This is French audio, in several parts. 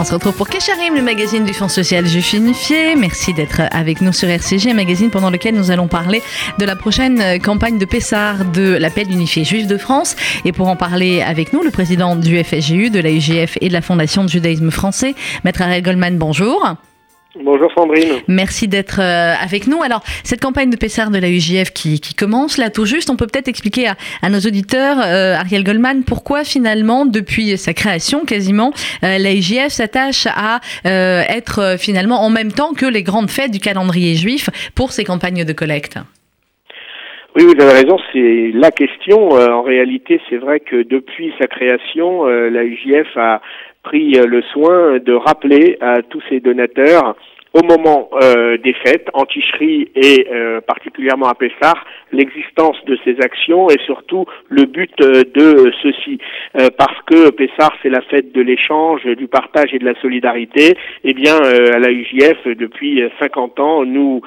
On se retrouve pour Kesharim, le magazine du Fonds social juif unifié. Merci d'être avec nous sur RCG, un magazine pendant lequel nous allons parler de la prochaine campagne de Pessard de l'appel unifié juif de France. Et pour en parler avec nous, le président du FSGU, de la UGF et de la Fondation de judaïsme français, Maître Ariel Goldman, bonjour. Bonjour Sandrine. Merci d'être euh, avec nous. Alors, cette campagne de Pessard de la UJF qui, commence là tout juste, on peut peut-être expliquer à, nos auditeurs, euh, Ariel Goldman, pourquoi finalement, depuis sa création quasiment, euh, la UJF s'attache à être finalement en même temps que les grandes fêtes du calendrier juif pour ces campagnes de collecte? Oui, vous avez raison, c'est la question. en réalité, c'est vrai que depuis sa création, la UJF a pris le soin de rappeler à tous ses donateurs au moment euh, des fêtes, en Ticherie et euh, particulièrement à Pessar, l'existence de ces actions et surtout le but euh, de ceci. parce que Pessar, c'est la fête de l'échange, du partage et de la solidarité. Eh bien, à la UJF, depuis 50 ans, nous,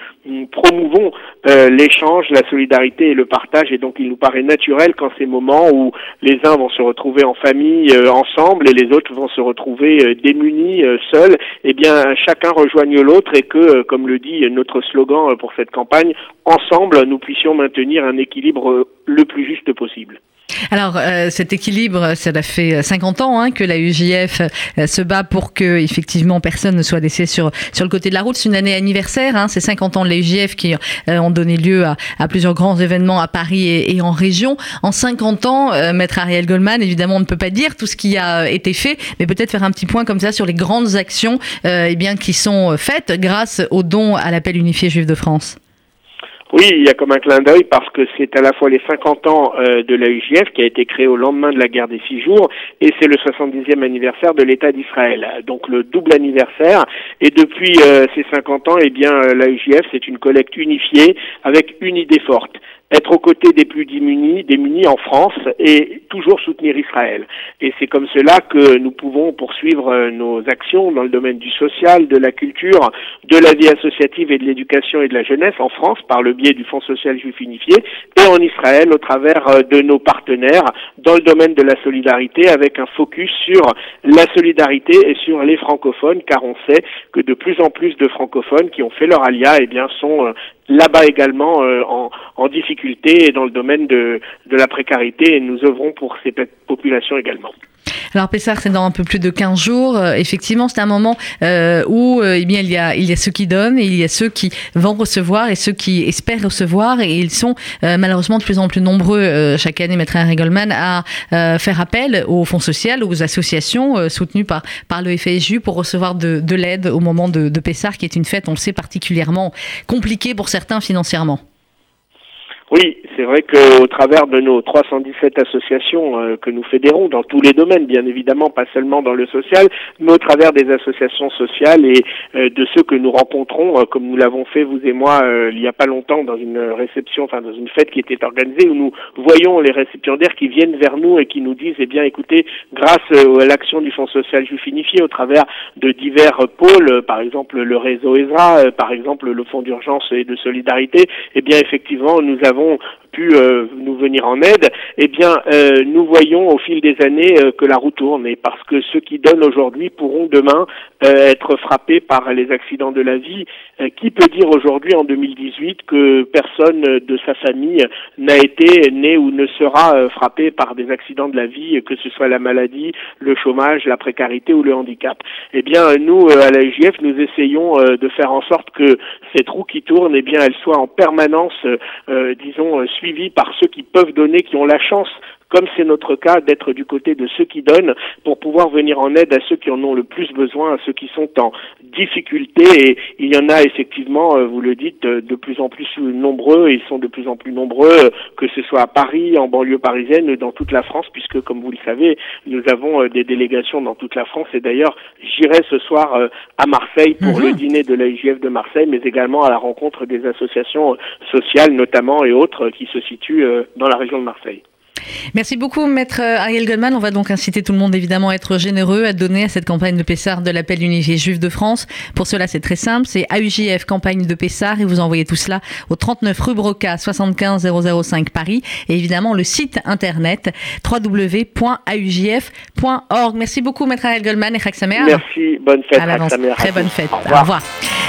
promouvons l'échange, la solidarité et le partage. Et donc, il nous paraît naturel qu'en ces moments où les uns vont se retrouver en famille ensemble et les autres vont se retrouver démunis, seuls, eh bien, chacun rejoigne l'autre et que, euh, comme le dit notre slogan euh, pour cette campagne, ensemble, nous puissions maintenir un équilibre euh, le plus juste possible. Alors, cet équilibre, ça fait 50 ans hein, que la UJF se bat pour que, effectivement, personne ne soit laissé sur, sur le côté de la route. C'est une année anniversaire, hein, c'est 50 ans de la UJF qui ont donné lieu à, plusieurs grands événements à Paris et, en région. En 50 ans, Maître Ariel Goldman, évidemment, on ne peut pas dire tout ce qui a été fait, mais peut-être faire un petit point comme ça sur les grandes actions eh bien, qui sont faites grâce aux dons à l'appel unifié juif de France. Oui, il y a comme un clin d'œil parce que c'est à la fois les 50 ans euh, de la UJF qui a été créée au lendemain de la guerre des six jours et c'est le 70e anniversaire de l'État d'Israël. Donc le double anniversaire et depuis euh, ces 50 ans, eh bien euh, la UJF c'est une collecte unifiée avec une idée forte être aux côtés des plus démunis, démunis en France et toujours soutenir Israël. Et c'est comme cela que nous pouvons poursuivre euh, nos actions dans le domaine du social, de la culture, de la vie associative et de l'éducation et de la jeunesse en France par le biais du Fonds social juif unifié et en Israël au travers euh, de nos partenaires dans le domaine de la solidarité avec un focus sur la solidarité et sur les francophones car on sait que de plus en plus de francophones qui ont fait leur alia eh bien sont euh, là-bas également euh, en, difficulté et dans le domaine de, de la précarité et nous œuvrons pour ces populations également. Alors Pessar, c'est dans un peu plus de 15 jours. Euh, effectivement, c'est un moment euh, où eh bien, il, y a, il y a ceux qui donnent et il y a ceux qui vont recevoir et ceux qui espèrent recevoir. Et ils sont malheureusement de plus en plus nombreux chaque année, Maître Goldman, à faire appel au fonds social, aux associations soutenues par, par le FSJU pour recevoir de, de l'aide au moment de, de Pessar, qui est une fête, on le sait, particulièrement compliquée pour certains financièrement. Oui, c'est vrai qu'au travers de nos 317 associations euh, que nous fédérons dans tous les domaines, bien évidemment, pas seulement dans le social, mais au travers des associations sociales et euh, de ceux que nous rencontrons, euh, comme nous l'avons fait vous et moi il y a pas longtemps dans une réception, enfin dans une fête qui était organisée où nous voyons les récipiendaires qui viennent vers nous et qui nous disent, eh bien, écoutez, grâce à l'action du Fonds social juif unifié au travers de divers pôles, par exemple le réseau ESRA, par exemple le Fonds d'urgence et de solidarité, eh bien, effectivement, nous avons avons pu euh, nous venir en aide, eh bien, euh, nous voyons au fil des années euh, que la roue tourne, et parce que ceux qui donnent aujourd'hui pourront demain être frappés par les accidents de la vie. qui peut dire aujourd'hui, en 2018, que personne de sa famille n'a été né ou ne sera frappé par des accidents de la vie, que ce soit la maladie, le chômage, la précarité ou le handicap? Eh bien, nous, à la nous essayons de faire en sorte que cette roue qui tourne, eh bien, elle soit en permanence, disons, euh, suivis par ceux qui peuvent donner, qui ont la chance comme c'est notre cas, d'être du côté de ceux qui donnent pour pouvoir venir en aide à ceux qui en ont le plus besoin, à ceux qui sont en difficulté. Et il y en a effectivement, euh, vous le dites, de plus en plus nombreux, et ils sont de plus en plus nombreux, euh, que ce soit à Paris, en banlieue parisienne, dans toute la France, puisque comme vous le savez, nous avons des délégations dans toute la France. Et d'ailleurs, j'irai ce soir à Marseille pour mhm. le dîner de l'AIGF de Marseille, mais également à la rencontre des associations sociales notamment et autres qui se situent dans la région de Marseille. Merci beaucoup, maître Ariel Goldman. On va donc inciter tout le monde évidemment à être généreux, à donner à cette campagne de Pessard de l'appel unifié juif de France. Pour cela, c'est très simple. C'est AUJF campagne de Pessard et vous envoyez tout cela au 39 rue Broca 75 005 Paris et évidemment le site internet www.aujf.org. Merci beaucoup, maître Ariel Goldman et Samer. Merci. Bonne fête. À Très bonne fête. Au revoir.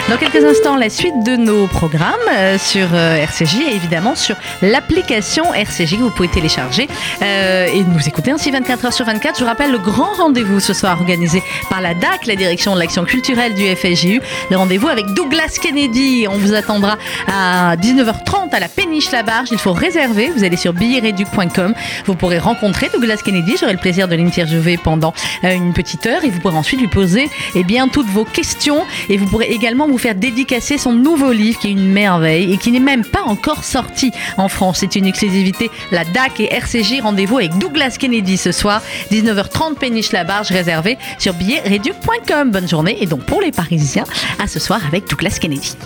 Dans quelques instants, la suite de nos programmes euh, sur euh, RCJ et évidemment sur l'application RCJ que vous pouvez télécharger euh, et nous écouter ainsi 24 heures sur 24. Je vous rappelle le grand rendez-vous ce soir organisé par la DAC, la direction de l'action culturelle du FSJU. Le rendez-vous avec Douglas Kennedy. On vous attendra à 19h30 à la péniche La Barge. Il faut réserver. Vous allez sur billetreduc.com. Vous pourrez rencontrer Douglas Kennedy. J'aurai le plaisir de l'interviewer pendant une petite heure et vous pourrez ensuite lui poser eh bien, toutes vos questions et vous pourrez également vous faire dédicacer son nouveau livre qui est une merveille et qui n'est même pas encore sorti en France. C'est une exclusivité. La DAC et RCJ. Rendez-vous avec Douglas Kennedy ce soir, 19h30 péniche la barge réservée sur billetreduc.com. Bonne journée et donc pour les Parisiens, à ce soir avec Douglas Kennedy.